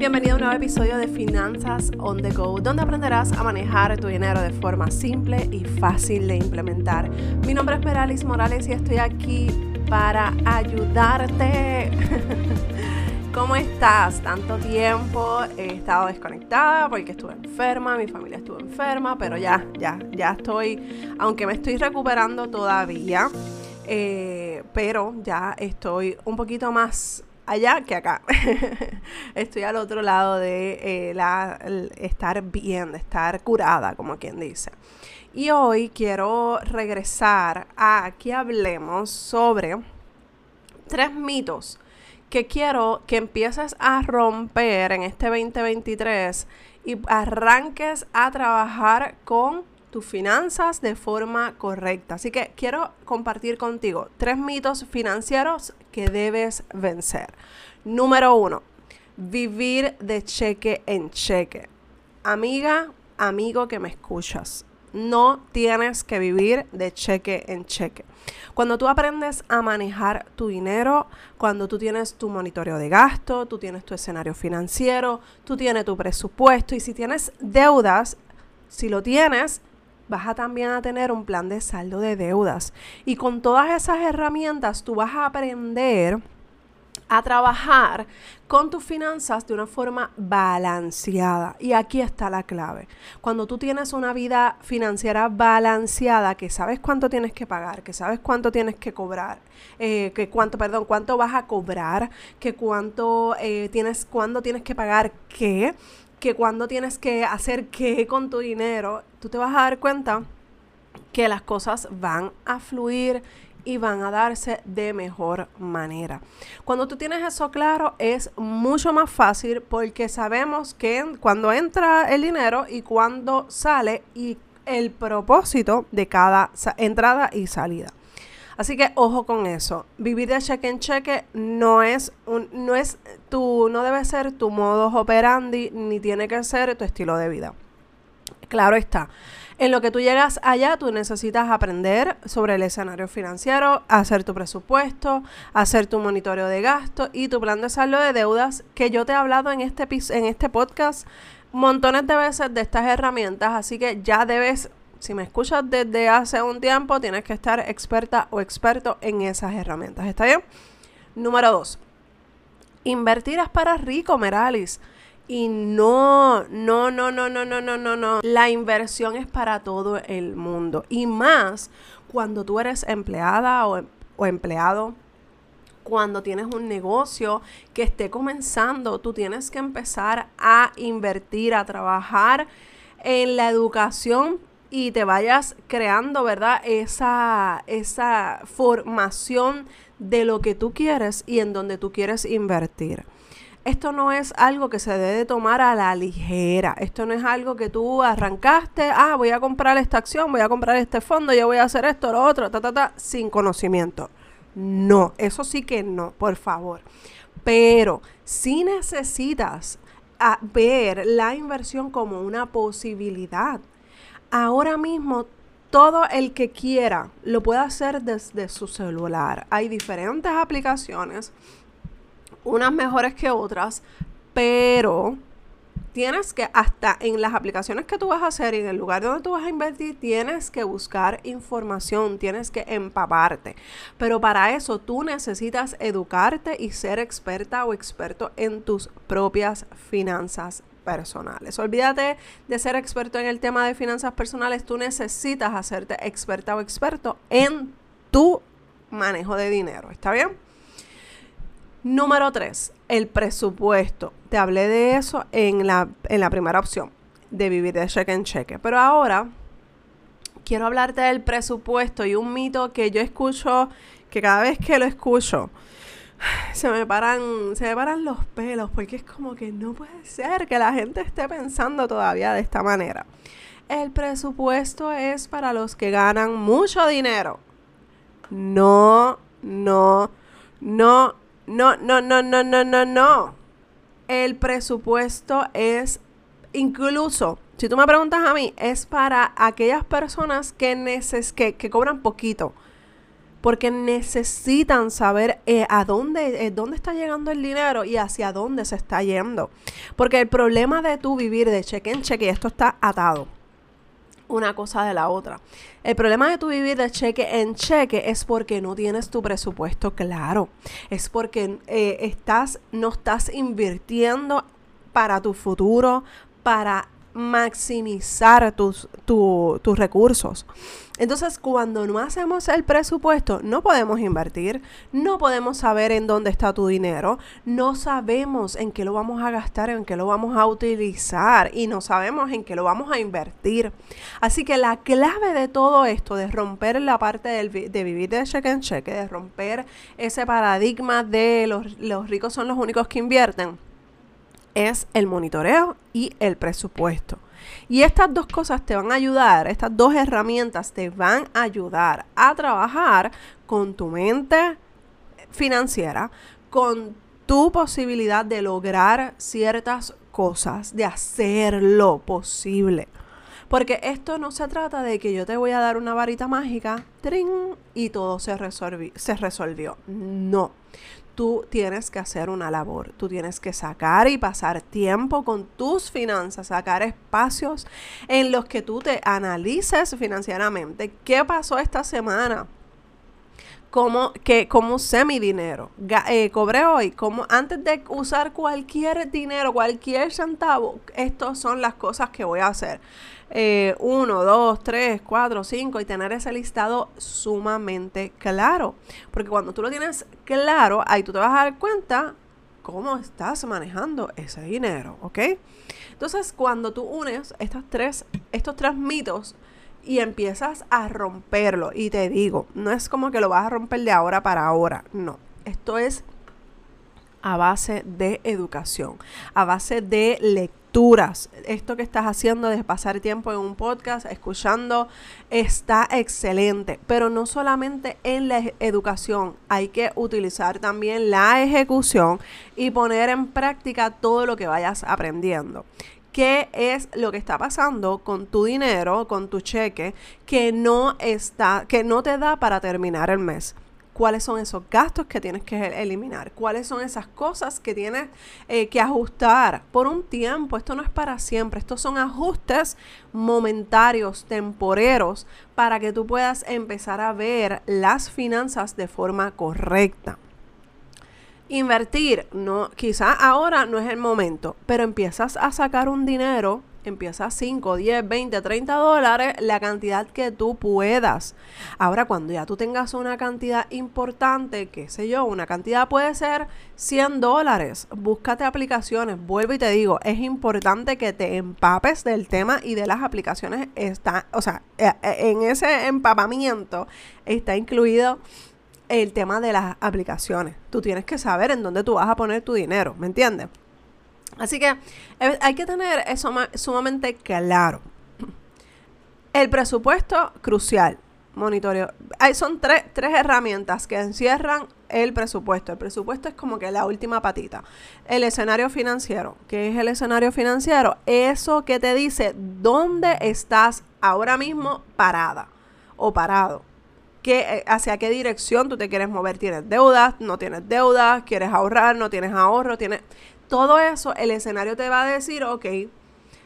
Bienvenido a un nuevo episodio de Finanzas on the Go, donde aprenderás a manejar tu dinero de forma simple y fácil de implementar. Mi nombre es Meralis Morales y estoy aquí para ayudarte. ¿Cómo estás? Tanto tiempo he estado desconectada porque estuve enferma, mi familia estuvo enferma, pero ya, ya, ya estoy, aunque me estoy recuperando todavía, eh, pero ya estoy un poquito más allá que acá. Estoy al otro lado de eh, la, estar bien, de estar curada, como quien dice. Y hoy quiero regresar a que hablemos sobre tres mitos que quiero que empieces a romper en este 2023 y arranques a trabajar con tus finanzas de forma correcta. Así que quiero compartir contigo tres mitos financieros que debes vencer. Número uno, vivir de cheque en cheque. Amiga, amigo que me escuchas, no tienes que vivir de cheque en cheque. Cuando tú aprendes a manejar tu dinero, cuando tú tienes tu monitoreo de gasto, tú tienes tu escenario financiero, tú tienes tu presupuesto y si tienes deudas, si lo tienes, vas a también a tener un plan de saldo de deudas. Y con todas esas herramientas tú vas a aprender a trabajar con tus finanzas de una forma balanceada. Y aquí está la clave. Cuando tú tienes una vida financiera balanceada, que sabes cuánto tienes que pagar, que sabes cuánto tienes que cobrar, eh, que cuánto, perdón, cuánto vas a cobrar, que cuánto eh, tienes, cuándo tienes que pagar qué, que cuando tienes que hacer qué con tu dinero, tú te vas a dar cuenta que las cosas van a fluir y van a darse de mejor manera. Cuando tú tienes eso claro es mucho más fácil porque sabemos que cuando entra el dinero y cuando sale y el propósito de cada entrada y salida. Así que ojo con eso. Vivir de cheque en cheque no es un, no es tu, no debe ser tu modo operandi, ni tiene que ser tu estilo de vida. Claro está. En lo que tú llegas allá, tú necesitas aprender sobre el escenario financiero, hacer tu presupuesto, hacer tu monitoreo de gasto y tu plan de saldo de deudas, que yo te he hablado en este, en este podcast montones de veces de estas herramientas, así que ya debes si me escuchas desde hace un tiempo, tienes que estar experta o experto en esas herramientas. ¿Está bien? Número dos. Invertir para rico, Meralis. Y no, no, no, no, no, no, no, no, no. La inversión es para todo el mundo. Y más cuando tú eres empleada o, o empleado cuando tienes un negocio que esté comenzando, tú tienes que empezar a invertir, a trabajar en la educación y te vayas creando, ¿verdad? Esa, esa formación de lo que tú quieres y en donde tú quieres invertir. Esto no es algo que se debe tomar a la ligera. Esto no es algo que tú arrancaste, ah, voy a comprar esta acción, voy a comprar este fondo, yo voy a hacer esto, lo otro, ta, ta, ta, sin conocimiento. No, eso sí que no, por favor. Pero si necesitas ver la inversión como una posibilidad ahora mismo todo el que quiera lo puede hacer desde su celular. Hay diferentes aplicaciones, unas mejores que otras, pero tienes que, hasta en las aplicaciones que tú vas a hacer y en el lugar donde tú vas a invertir, tienes que buscar información, tienes que empaparte. Pero para eso tú necesitas educarte y ser experta o experto en tus propias finanzas personales. Olvídate de ser experto en el tema de finanzas personales, tú necesitas hacerte experta o experto en tu manejo de dinero, ¿está bien? Número 3, el presupuesto. Te hablé de eso en la, en la primera opción, de vivir de cheque en cheque. Pero ahora quiero hablarte del presupuesto y un mito que yo escucho, que cada vez que lo escucho, se me paran, se me paran los pelos, porque es como que no puede ser que la gente esté pensando todavía de esta manera. El presupuesto es para los que ganan mucho dinero. No, no, no, no, no, no, no, no, no, no. El presupuesto es incluso, si tú me preguntas a mí, es para aquellas personas que, neces que, que cobran poquito porque necesitan saber eh, a dónde, eh, dónde está llegando el dinero y hacia dónde se está yendo. Porque el problema de tu vivir de cheque en cheque, esto está atado una cosa de la otra. El problema de tu vivir de cheque en cheque es porque no tienes tu presupuesto claro. Es porque eh, estás, no estás invirtiendo para tu futuro, para maximizar tus, tus recursos. Entonces, cuando no hacemos el presupuesto, no podemos invertir, no podemos saber en dónde está tu dinero, no sabemos en qué lo vamos a gastar, en qué lo vamos a utilizar y no sabemos en qué lo vamos a invertir. Así que la clave de todo esto, de romper la parte de vivir de cheque en cheque, de romper ese paradigma de los, los ricos son los únicos que invierten, es el monitoreo y el presupuesto. Y estas dos cosas te van a ayudar, estas dos herramientas te van a ayudar a trabajar con tu mente financiera, con tu posibilidad de lograr ciertas cosas, de hacerlo posible. Porque esto no se trata de que yo te voy a dar una varita mágica y todo se, se resolvió. No tú tienes que hacer una labor, tú tienes que sacar y pasar tiempo con tus finanzas, sacar espacios en los que tú te analices financieramente. ¿Qué pasó esta semana? ¿Cómo, que, cómo usé mi dinero? Eh, cobré hoy. Como antes de usar cualquier dinero, cualquier centavo, estas son las cosas que voy a hacer. Eh, uno, dos, tres, cuatro, cinco y tener ese listado sumamente claro. Porque cuando tú lo tienes claro, ahí tú te vas a dar cuenta cómo estás manejando ese dinero, ¿ok? Entonces, cuando tú unes estas tres, estos tres mitos y empiezas a romperlo, y te digo, no es como que lo vas a romper de ahora para ahora, no. Esto es a base de educación, a base de lectura esto que estás haciendo de pasar tiempo en un podcast, escuchando, está excelente. Pero no solamente en la educación, hay que utilizar también la ejecución y poner en práctica todo lo que vayas aprendiendo qué es lo que está pasando con tu dinero, con tu cheque, que no está, que no te da para terminar el mes cuáles son esos gastos que tienes que eliminar, cuáles son esas cosas que tienes eh, que ajustar por un tiempo. Esto no es para siempre, estos son ajustes momentarios, temporeros, para que tú puedas empezar a ver las finanzas de forma correcta. Invertir, no, quizá ahora no es el momento, pero empiezas a sacar un dinero empieza 5, 10, 20, 30 dólares, la cantidad que tú puedas. Ahora, cuando ya tú tengas una cantidad importante, qué sé yo, una cantidad puede ser 100 dólares, búscate aplicaciones. Vuelvo y te digo, es importante que te empapes del tema y de las aplicaciones. Está, o sea, eh, eh, en ese empapamiento está incluido el tema de las aplicaciones. Tú tienes que saber en dónde tú vas a poner tu dinero, ¿me entiendes? Así que eh, hay que tener eso sumamente claro. El presupuesto crucial. Monitoreo. Hay, son tres, tres herramientas que encierran el presupuesto. El presupuesto es como que la última patita. El escenario financiero. ¿Qué es el escenario financiero? Eso que te dice dónde estás ahora mismo parada o parado. ¿Qué, eh, hacia qué dirección tú te quieres mover. ¿Tienes deudas? ¿No tienes deudas? ¿Quieres ahorrar? ¿No tienes ahorro? ¿Tienes todo eso, el escenario te va a decir, ok,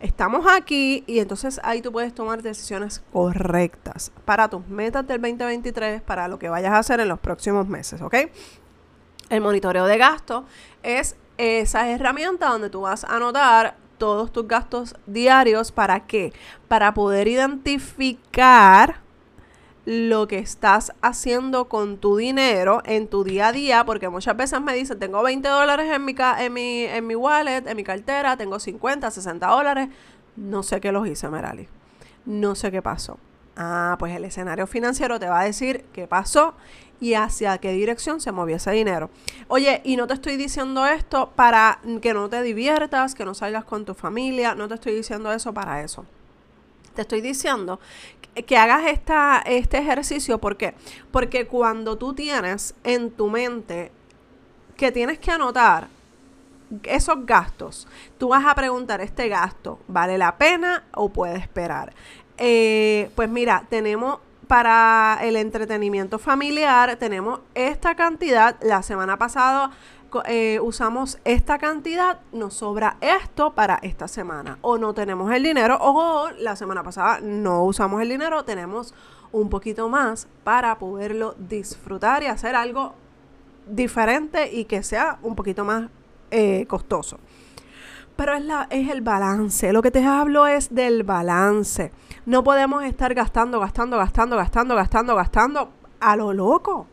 estamos aquí y entonces ahí tú puedes tomar decisiones correctas para tus metas del 2023, para lo que vayas a hacer en los próximos meses, ¿ok? El monitoreo de gasto es esa herramienta donde tú vas a anotar todos tus gastos diarios. ¿Para qué? Para poder identificar lo que estás haciendo con tu dinero en tu día a día, porque muchas veces me dicen, tengo 20 dólares en mi, en mi, en mi wallet, en mi cartera, tengo 50, 60 dólares, no sé qué los hice, Merali, no sé qué pasó. Ah, pues el escenario financiero te va a decir qué pasó y hacia qué dirección se movió ese dinero. Oye, y no te estoy diciendo esto para que no te diviertas, que no salgas con tu familia, no te estoy diciendo eso para eso. Te estoy diciendo que hagas esta, este ejercicio. ¿Por qué? Porque cuando tú tienes en tu mente que tienes que anotar esos gastos, tú vas a preguntar, ¿este gasto vale la pena o puede esperar? Eh, pues mira, tenemos para el entretenimiento familiar tenemos esta cantidad. La semana pasada eh, usamos esta cantidad, nos sobra esto para esta semana. O no tenemos el dinero, o la semana pasada no usamos el dinero, tenemos un poquito más para poderlo disfrutar y hacer algo diferente y que sea un poquito más eh, costoso. Pero es, la, es el balance. Lo que te hablo es del balance. No podemos estar gastando, gastando, gastando, gastando, gastando, gastando a lo loco.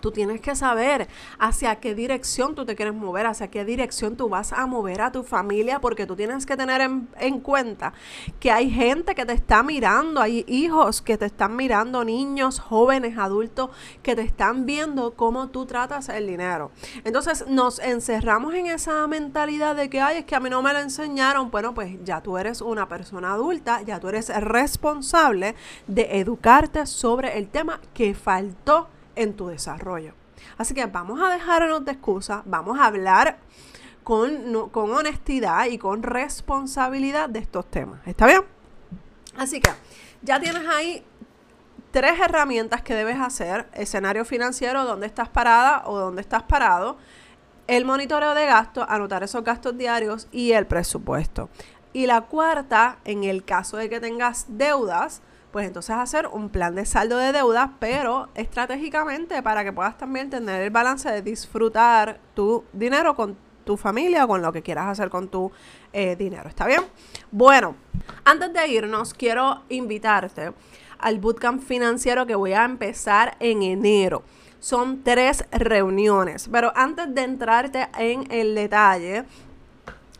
Tú tienes que saber hacia qué dirección tú te quieres mover, hacia qué dirección tú vas a mover a tu familia, porque tú tienes que tener en, cuenta que hay gente que te está mirando, hay hijos que te están mirando, niños, jóvenes, adultos, que te están viendo cómo tú tratas el dinero. Entonces nos encerramos en esa mentalidad de que, ay, es que a mí no me lo enseñaron. Bueno, pues ya tú eres una persona adulta, ya tú eres responsable de educarte sobre el tema que faltó en tu desarrollo. Así que vamos a dejarnos de excusas, vamos a hablar con, con honestidad y con responsabilidad de estos temas. ¿Está bien? Así que ya tienes ahí tres herramientas que debes hacer. Escenario financiero, dónde estás parada o dónde estás parado. El monitoreo de gastos, anotar esos gastos diarios y el presupuesto. Y la cuarta, en el caso de que tengas deudas, pues entonces hacer un plan de saldo de deuda, pero estratégicamente para que puedas también tener el balance de disfrutar tu dinero con tu familia o con lo que quieras hacer con tu eh, dinero. ¿Está bien? Bueno, antes de irnos, quiero invitarte al bootcamp financiero que voy a empezar en enero. Son tres reuniones, pero antes de entrarte en el detalle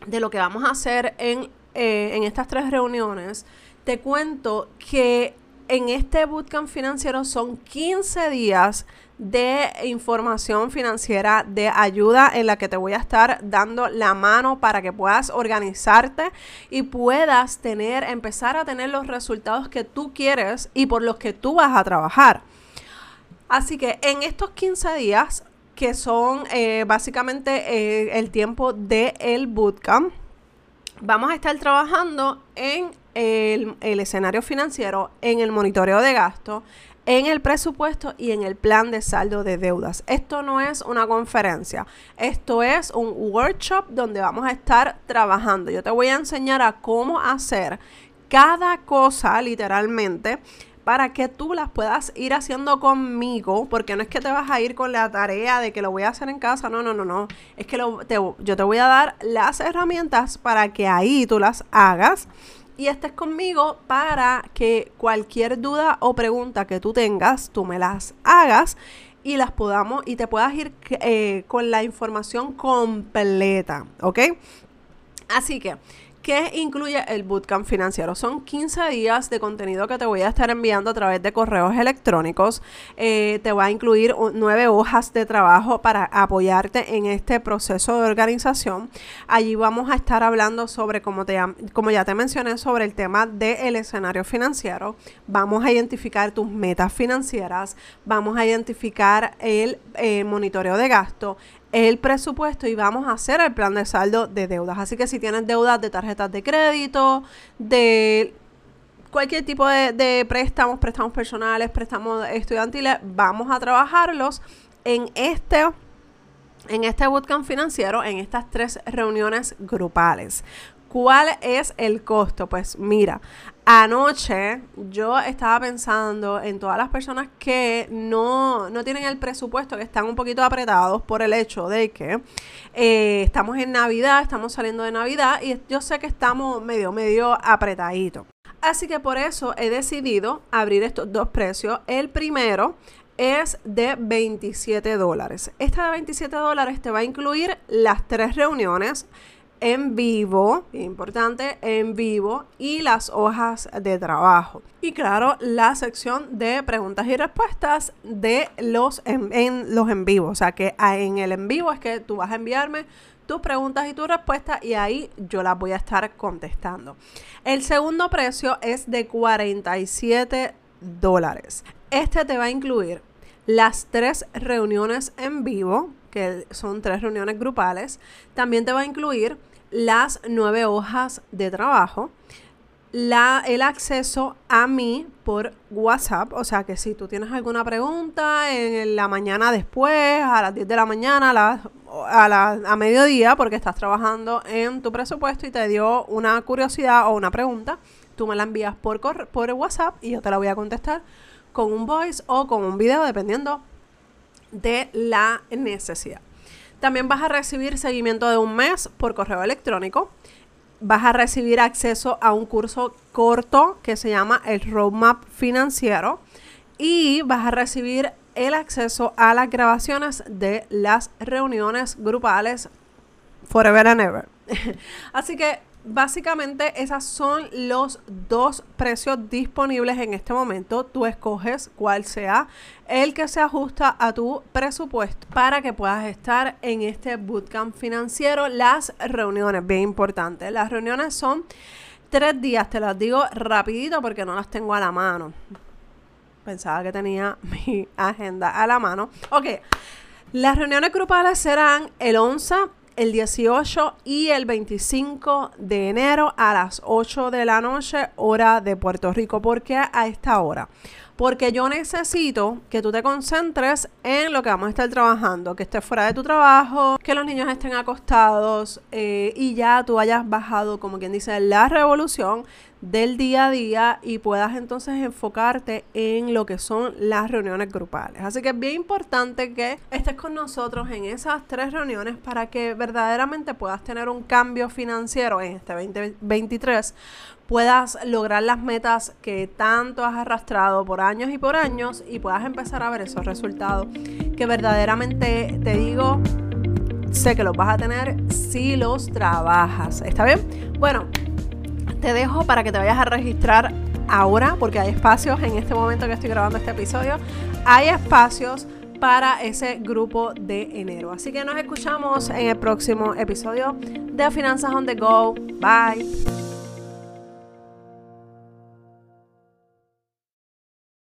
de lo que vamos a hacer en, eh, en estas tres reuniones, te cuento que en este bootcamp financiero son 15 días de información financiera, de ayuda en la que te voy a estar dando la mano para que puedas organizarte y puedas tener, empezar a tener los resultados que tú quieres y por los que tú vas a trabajar. Así que en estos 15 días, que son eh, básicamente eh, el tiempo del el bootcamp, vamos a estar trabajando en el, escenario financiero, en el monitoreo de gasto, en el presupuesto y en el plan de saldo de deudas. Esto no es una conferencia, esto es un workshop donde vamos a estar trabajando. Yo te voy a enseñar a cómo hacer cada cosa literalmente para que tú las puedas ir haciendo conmigo, porque no es que te vas a ir con la tarea de que lo voy a hacer en casa, no, no, no, no, es que yo te voy a dar las herramientas para que ahí tú las hagas y estés conmigo para que cualquier duda o pregunta que tú tengas, tú me las hagas y las podamos y te puedas ir eh, con la información completa, ¿ok? Así que ¿Qué incluye el bootcamp financiero? Son 15 días de contenido que te voy a estar enviando a través de correos electrónicos. Eh, te va a incluir nueve hojas de trabajo para apoyarte en este proceso de organización. Allí vamos a estar hablando sobre, como, te, como ya te mencioné, sobre el tema del escenario financiero. Vamos a identificar tus metas financieras. Vamos a identificar el eh, monitoreo de gasto, el presupuesto y vamos a hacer el plan de saldo de deudas. Así que si tienes deudas de tarjetas de crédito, de cualquier tipo de, préstamos, préstamos personales, préstamos estudiantiles, vamos a trabajarlos en este en este bootcamp financiero, en estas tres reuniones grupales. ¿Cuál es el costo? Pues mira, anoche yo estaba pensando en todas las personas que no, tienen el presupuesto, que están un poquito apretados por el hecho de que eh, estamos en Navidad, estamos saliendo de Navidad y yo sé que estamos medio, medio apretaditos. Así que por eso he decidido abrir estos dos precios. El primero es de 27 dólares. Esta de 27 dólares te va a incluir las tres reuniones en vivo, importante, en vivo y las hojas de trabajo. Y claro, la sección de preguntas y respuestas de los en, los en vivo. O sea que en el en vivo es que tú vas a enviarme tus preguntas y tus respuestas y ahí yo las voy a estar contestando. El segundo precio es de 47 dólares. Este te va a incluir las tres reuniones en vivo, que son tres reuniones grupales. También te va a incluir las nueve hojas de trabajo. la, el acceso a mí por WhatsApp. O sea que si tú tienes alguna pregunta en la mañana después, a las 10 de la mañana, a, la, a, a mediodía, porque estás trabajando en tu presupuesto y te dio una curiosidad o una pregunta, tú me la envías por, por WhatsApp y yo te la voy a contestar con un voice o con un video, dependiendo de la necesidad. También vas a recibir seguimiento de un mes por correo electrónico vas a recibir acceso a un curso corto que se llama el Roadmap Financiero y vas a recibir el acceso a las grabaciones de las reuniones grupales Forever and Ever. Así que básicamente esos son los dos precios disponibles en este momento. Tú escoges cuál sea el que se ajusta a tu presupuesto para que puedas estar en este bootcamp financiero. Las reuniones, bien importante. Las reuniones son tres días, te las digo rapidito porque no las tengo a la mano. Pensaba que tenía mi agenda a la mano. Ok. Las reuniones grupales serán el 11 el 18 y el 25 de enero a las 8 de la noche, hora de Puerto Rico. ¿Por qué a esta hora? Porque yo necesito que tú te concentres en lo que vamos a estar trabajando, que estés fuera de tu trabajo, que los niños estén acostados eh, y ya tú hayas bajado, como quien dice, la revolución del día a día y puedas entonces enfocarte en lo que son las reuniones grupales. Así que es bien importante que estés con nosotros en esas tres reuniones para que verdaderamente puedas tener un cambio financiero en este 2023, puedas lograr las metas que tanto has arrastrado por años y por años y puedas empezar a ver esos resultados que verdaderamente te digo sé que los vas a tener si los trabajas. ¿Está bien? Bueno, te dejo para que te vayas a registrar ahora, porque hay espacios en este momento que estoy grabando este episodio. Hay espacios para ese grupo de enero. Así que nos escuchamos en el próximo episodio de Finanzas on the Go. Bye.